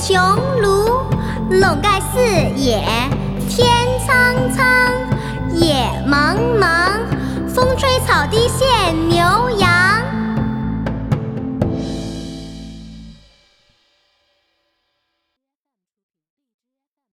穹庐笼盖四野天苍苍野茫茫风吹草低见牛